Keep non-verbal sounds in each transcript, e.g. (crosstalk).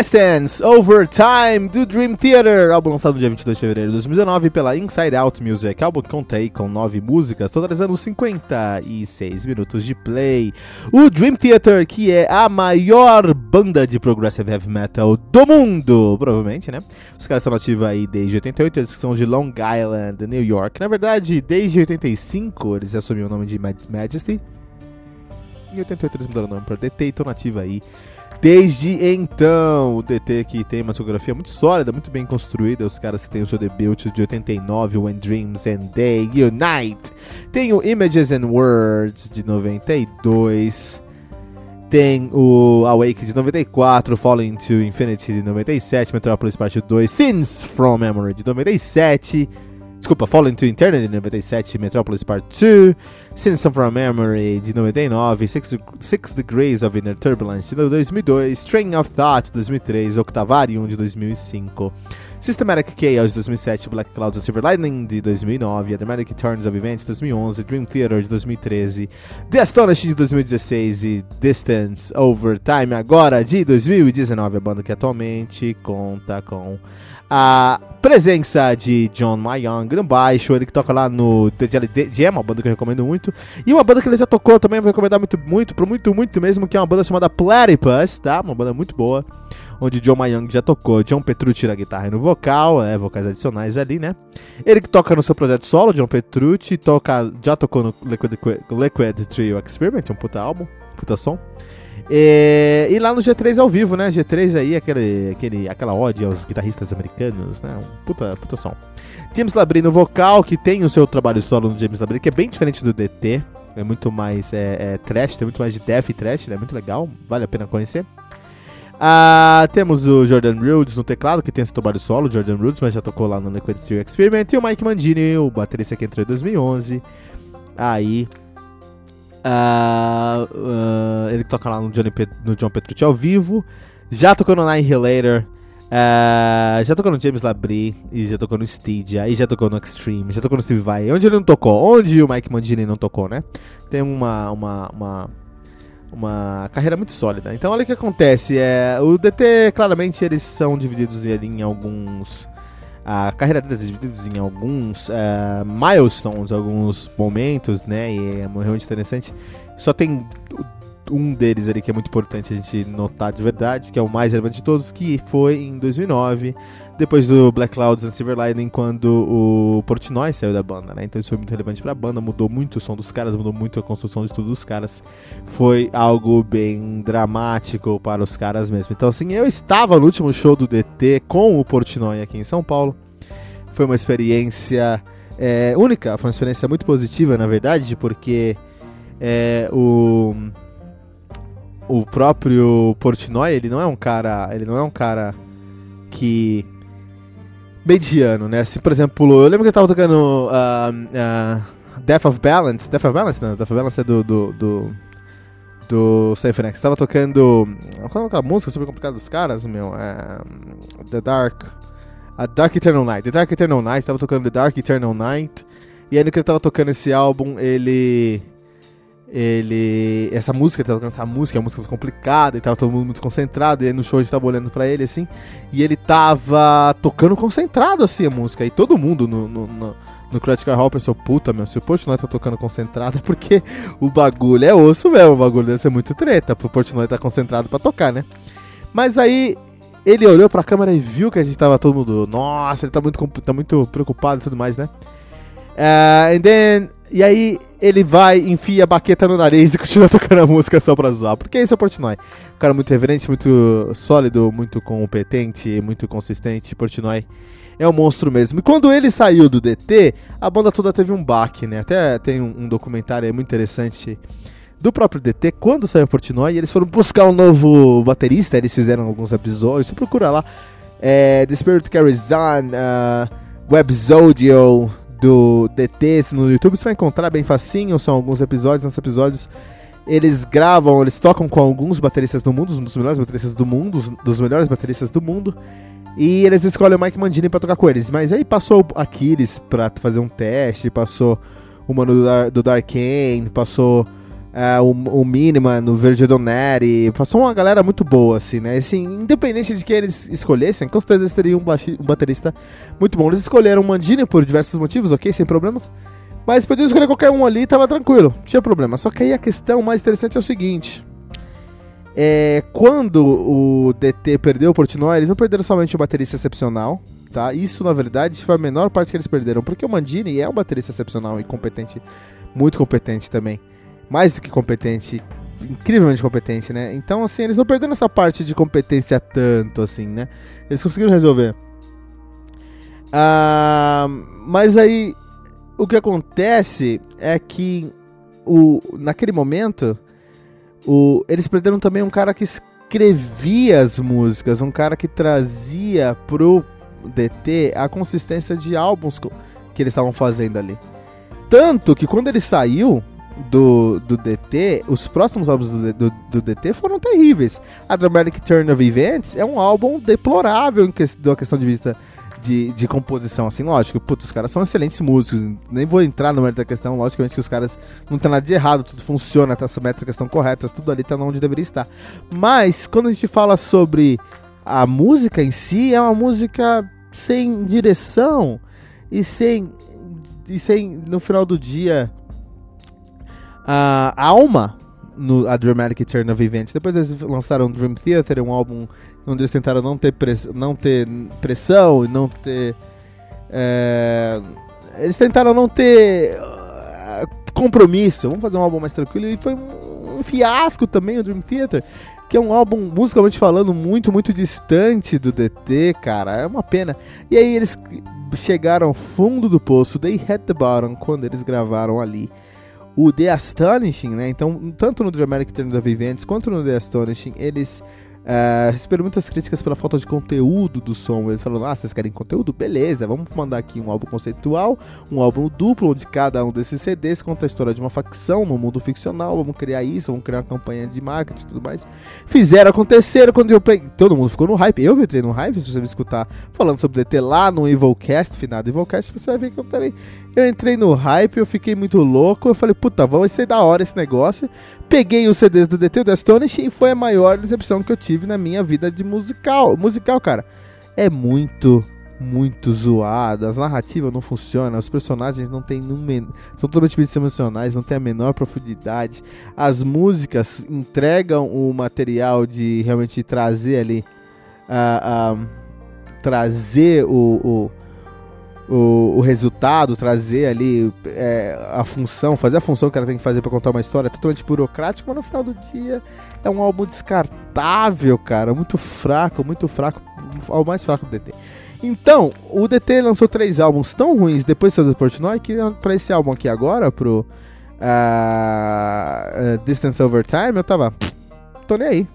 Distance Overtime do Dream Theater, álbum lançado no dia 22 de fevereiro de 2019 pela Inside Out Music, álbum que contei com nove músicas, totalizando 56 minutos de play. O Dream Theater, que é a maior banda de progressive heavy metal do mundo, provavelmente, né? Os caras estão ativos aí desde 88, eles são de Long Island, New York. Na verdade, desde 85 eles assumiram o nome de Majesty. Em 88 eles mudaram o nome para DT e estão nativos aí Desde então, o DT que tem uma discografia muito sólida, muito bem construída, os caras que tem o seu debut de 89, When Dreams and Day Unite. Tem o Images and Words de 92. Tem o Awake de 94, Falling to Infinity de 97, Metropolis Part 2, Sins from Memory de 97. Desculpa, Fallen to Eternity de 97, Metropolis Part 2, Sins from Memory de 99, Six, Six Degrees of Inner Turbulence de 2002, Strain of Thought de 2003, Octavarium de 2005, Systematic Chaos de 2007, Black Clouds of Silver Lightning de 2009, The Dramatic Turns of Events de 2011, Dream Theater de 2013, The Astonishing de 2016 e Distance Over Time agora de 2019, a banda que atualmente conta com a presença de John Mayong no baixo, ele que toca lá no The Jelly Jam, uma banda que eu recomendo muito. E uma banda que ele já tocou também, vou recomendar muito, muito, pro muito, muito mesmo, que é uma banda chamada Platypus, tá? Uma banda muito boa, onde John Mayong já tocou. John Petrucci na guitarra e no vocal, é, vocais adicionais ali, né? Ele que toca no seu projeto solo, John Petrucci, toca, já tocou no Liquid, Liquid Trio Experiment, um puta álbum, puta som. E, e, lá no G3 ao vivo, né? G3 aí, aquele, aquele, aquela ode aos guitarristas americanos, né? Um puta, puta som. James Labrie no vocal, que tem o seu trabalho solo no James Labrie, que é bem diferente do DT. É muito mais é, é, trash, tem muito mais de death e trash, é né? muito legal, vale a pena conhecer. Ah, temos o Jordan Rhodes no teclado, que tem seu trabalho solo, Jordan Rhodes, mas já tocou lá no Liquid Steel Experiment. E o Mike Mandini, o baterista que entrou em 2011. Aí, Uh, uh, ele toca lá no, Johnny Pet no John Petrucci ao vivo. Já tocou no Annihilator. Uh, já tocou no James Labrie. E já tocou no Stygia. E já tocou no Extreme. Já tocou no Steve Vai. Onde ele não tocou? Onde o Mike Mandini não tocou, né? Tem uma, uma, uma, uma carreira muito sólida. Então olha o que acontece. É, o DT, claramente, eles são divididos ali em alguns a carreira deles é dividida em alguns uh, milestones, alguns momentos, né? E é realmente interessante. Só tem um deles ali que é muito importante a gente notar de verdade, que é o mais relevante de todos, que foi em 2009, depois do Black Clouds and Silver Lightning, quando o Portnoy saiu da banda, né? Então isso foi muito relevante pra banda, mudou muito o som dos caras, mudou muito a construção de tudo dos caras. Foi algo bem dramático para os caras mesmo. Então assim, eu estava no último show do DT com o Portnoy aqui em São Paulo. Foi uma experiência é, única, foi uma experiência muito positiva, na verdade, porque é, o o próprio Portnoy, ele não é um cara, ele não é um cara que mediano, né? Assim, por exemplo, eu lembro que eu tava tocando uh, uh, Death of Balance, Death of Balance, não, Death of Balance é do, do, do do Symphony Tava tocando. Qual é aquela música super complicada dos caras, meu? É, The Dark. A Dark Eternal Night. The Dark Eternal Night. Tava tocando The Dark Eternal Night. E aí no que ele tava tocando esse álbum, ele. Ele. Essa música, ele tava tocando essa música, é uma música complicada e tava todo mundo muito concentrado. E aí no show a gente tava olhando pra ele assim. E ele tava tocando concentrado assim a música. E todo mundo no, no, no no Critical Hall pensou, puta, meu, se o Portnoy tá tocando concentrado é porque o bagulho é osso mesmo, o bagulho deve ser muito treta pro Portnoy tá concentrado pra tocar, né? Mas aí ele olhou pra câmera e viu que a gente tava todo mundo, nossa, ele tá muito, tá muito preocupado e tudo mais, né? Uh, and then, e aí ele vai, enfia a baqueta no nariz e continua (laughs) tocando a música só pra zoar. Porque esse é o Portnoy. Um cara muito reverente, muito sólido, muito competente, muito consistente. Portnoy é um monstro mesmo. E quando ele saiu do DT, a banda toda teve um baque, né? Até tem um, um documentário aí muito interessante do próprio DT, quando saiu Portnoy, eles foram buscar um novo baterista, eles fizeram alguns episódios, você procura lá, é, The Spirit Carries On, uh, Webzodio do DT no YouTube, você vai encontrar bem facinho, são alguns episódios, nesses episódios eles gravam, eles tocam com alguns bateristas do mundo, um dos melhores bateristas do mundo, dos melhores bateristas do mundo, e eles escolhem o Mike Mandini pra tocar com eles. Mas aí passou o Aquiles pra fazer um teste, passou o mano do, Dar do Darkane, passou uh, o, o Miniman no Verde Doneri, passou uma galera muito boa, assim, né? Assim, independente de quem eles escolhessem, com certeza eles teriam um, um baterista muito bom. Eles escolheram o Mandini por diversos motivos, ok? Sem problemas. Mas podiam escolher qualquer um ali, tava tranquilo, não tinha problema. Só que aí a questão mais interessante é o seguinte. É, quando o DT perdeu o Portnoy, eles não perderam somente um baterista excepcional, tá? Isso, na verdade, foi a menor parte que eles perderam, porque o Mandini é um baterista excepcional e competente, muito competente também. Mais do que competente, incrivelmente competente, né? Então, assim, eles não perderam essa parte de competência tanto, assim, né? Eles conseguiram resolver. Ah, mas aí, o que acontece é que o, naquele momento o, eles perderam também um cara que escrevia as músicas, um cara que trazia pro DT a consistência de álbuns que eles estavam fazendo ali. Tanto que quando ele saiu do, do DT, os próximos álbuns do, do, do DT foram terríveis. A Dramatic Turn of Events é um álbum deplorável em que, da questão de vista de, de composição, assim, lógico, putz, os caras são excelentes músicos, nem vou entrar no mérito da questão, logicamente que os caras não tem nada de errado, tudo funciona, tá, as métricas estão corretas, tudo ali tá onde deveria estar. Mas, quando a gente fala sobre a música em si, é uma música sem direção e sem, e sem no final do dia, a alma no a Dramatic Turn of Events. Depois eles lançaram Dream Theater, um álbum onde eles tentaram não ter, press, não ter pressão e não ter. É, eles tentaram não ter uh, compromisso. Vamos fazer um álbum mais tranquilo. E foi um, fiasco também o Dream Theater. Que é um álbum, musicalmente falando, muito, muito distante do DT, cara. É uma pena. E aí eles chegaram ao fundo do poço. They hit the bottom quando eles gravaram ali o The Astonishing, né? Então, tanto no Dramatic Turn of Events quanto no The Astonishing, eles Uh, receberam muitas críticas pela falta de conteúdo do som. Eles falaram: ah, vocês querem conteúdo? Beleza, vamos mandar aqui um álbum conceitual, um álbum duplo, onde cada um desses CDs conta a história de uma facção no mundo ficcional. Vamos criar isso, vamos criar uma campanha de marketing e tudo mais. Fizeram acontecer quando eu peguei. Todo mundo ficou no hype. Eu entrei no hype, se você me escutar falando sobre DT lá no Evilcast, finado Evilcast, você vai ver que eu também. Eu entrei no hype, eu fiquei muito louco. Eu falei, puta, vamos ser da hora esse negócio. Peguei os CDs do DT, do Astonish, e foi a maior decepção que eu tive na minha vida de musical. Musical, cara, é muito, muito zoado. As narrativas não funcionam, os personagens não têm são totalmente emocionais, não tem a menor profundidade. As músicas entregam o material de realmente trazer ali. Uh, uh, trazer o, o o, o resultado, trazer ali é, a função, fazer a função que ela tem que fazer para contar uma história é totalmente burocrático, mas no final do dia é um álbum descartável, cara, muito fraco, muito fraco, o mais fraco do DT. Então, o DT lançou três álbuns tão ruins depois do Portnoy que para esse álbum aqui agora, pro uh, Distance Over Time, eu tava, tô nem aí.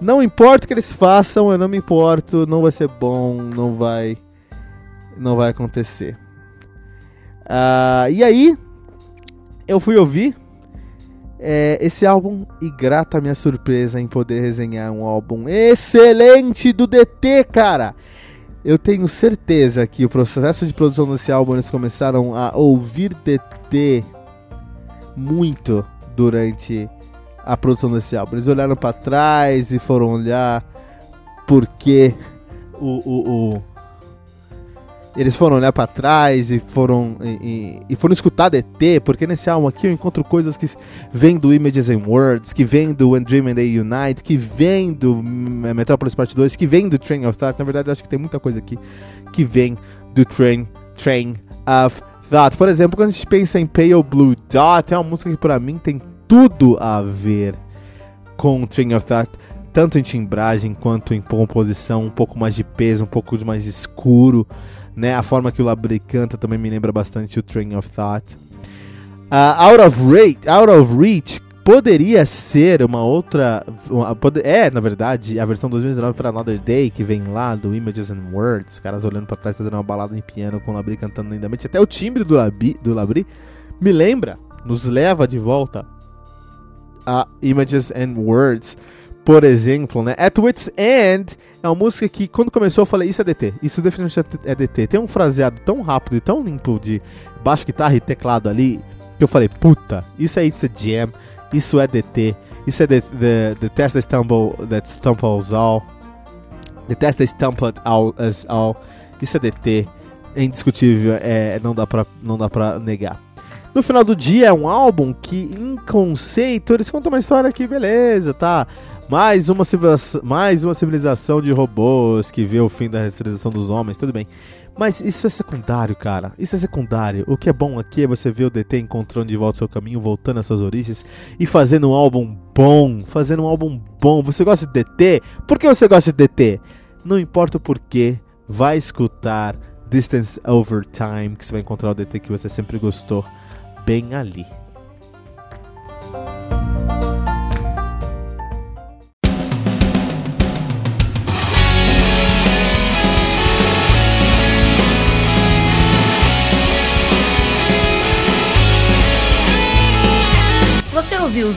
Não importa o que eles façam, eu não me importo, não vai ser bom, não vai não vai acontecer. Uh, e aí, eu fui ouvir. é, esse álbum e grata a minha surpresa em poder resenhar um álbum excelente do DT, cara. Eu tenho certeza que o processo de produção desse álbum eles começaram a ouvir DT muito durante a produção desse álbum. Eles olharam para trás e foram olhar porque o, o, o eles foram olhar para trás e foram e, e, foram escutar DT, porque nesse álbum aqui eu encontro coisas que vêm do Images and Words, que vêm do When Dream and They Unite, que vêm do Metropolis Part 2, que vem do Train of Thought. Na verdade, eu acho que tem muita coisa aqui que vem do Train, Train of Thought. Por exemplo, quando a gente pensa em Pale Blue Dot, é uma música que para mim tem tudo a ver com Train of Thought tanto em timbragem quanto em composição, um pouco mais de peso, um pouco mais escuro. Né? A forma que o Labrie canta também me lembra bastante o Train of Thought. Uh, Out, of Reach, Out of Reach poderia ser uma outra. Uma, pode, é, na verdade, a versão 2019 para Another Day, que vem lá do Images and Words, caras olhando para trás fazendo uma balada em piano com o Labrie cantando lindamente. Até o timbre do Labrie, do Labrie me lembra, nos leva de volta a Images and Words por exemplo, né? At Wit's End é uma música que quando começou eu falei, isso é DT, isso definitivamente é DT. Tem um fraseado tão rápido e tão limpo de baixo, guitarra e teclado ali, que eu falei, puta, isso é It's a Jam, isso é DT, isso é the, the, the Test That Stumble, that Stumbles All, The Test That Stumbled All as All, isso é DT, é indiscutível, é, não, dá pra, não dá pra negar. No final do dia é um álbum que, em conceito, eles contam uma história que, beleza, tá? Mais uma, mais uma civilização de robôs que vê o fim da civilização dos homens, tudo bem. Mas isso é secundário, cara. Isso é secundário. O que é bom aqui é você ver o DT encontrando de volta o seu caminho, voltando às suas origens e fazendo um álbum bom. Fazendo um álbum bom. Você gosta de DT? Por que você gosta de DT? Não importa o porquê, vai escutar Distance Over Time, que você vai encontrar o DT que você sempre gostou bem ali.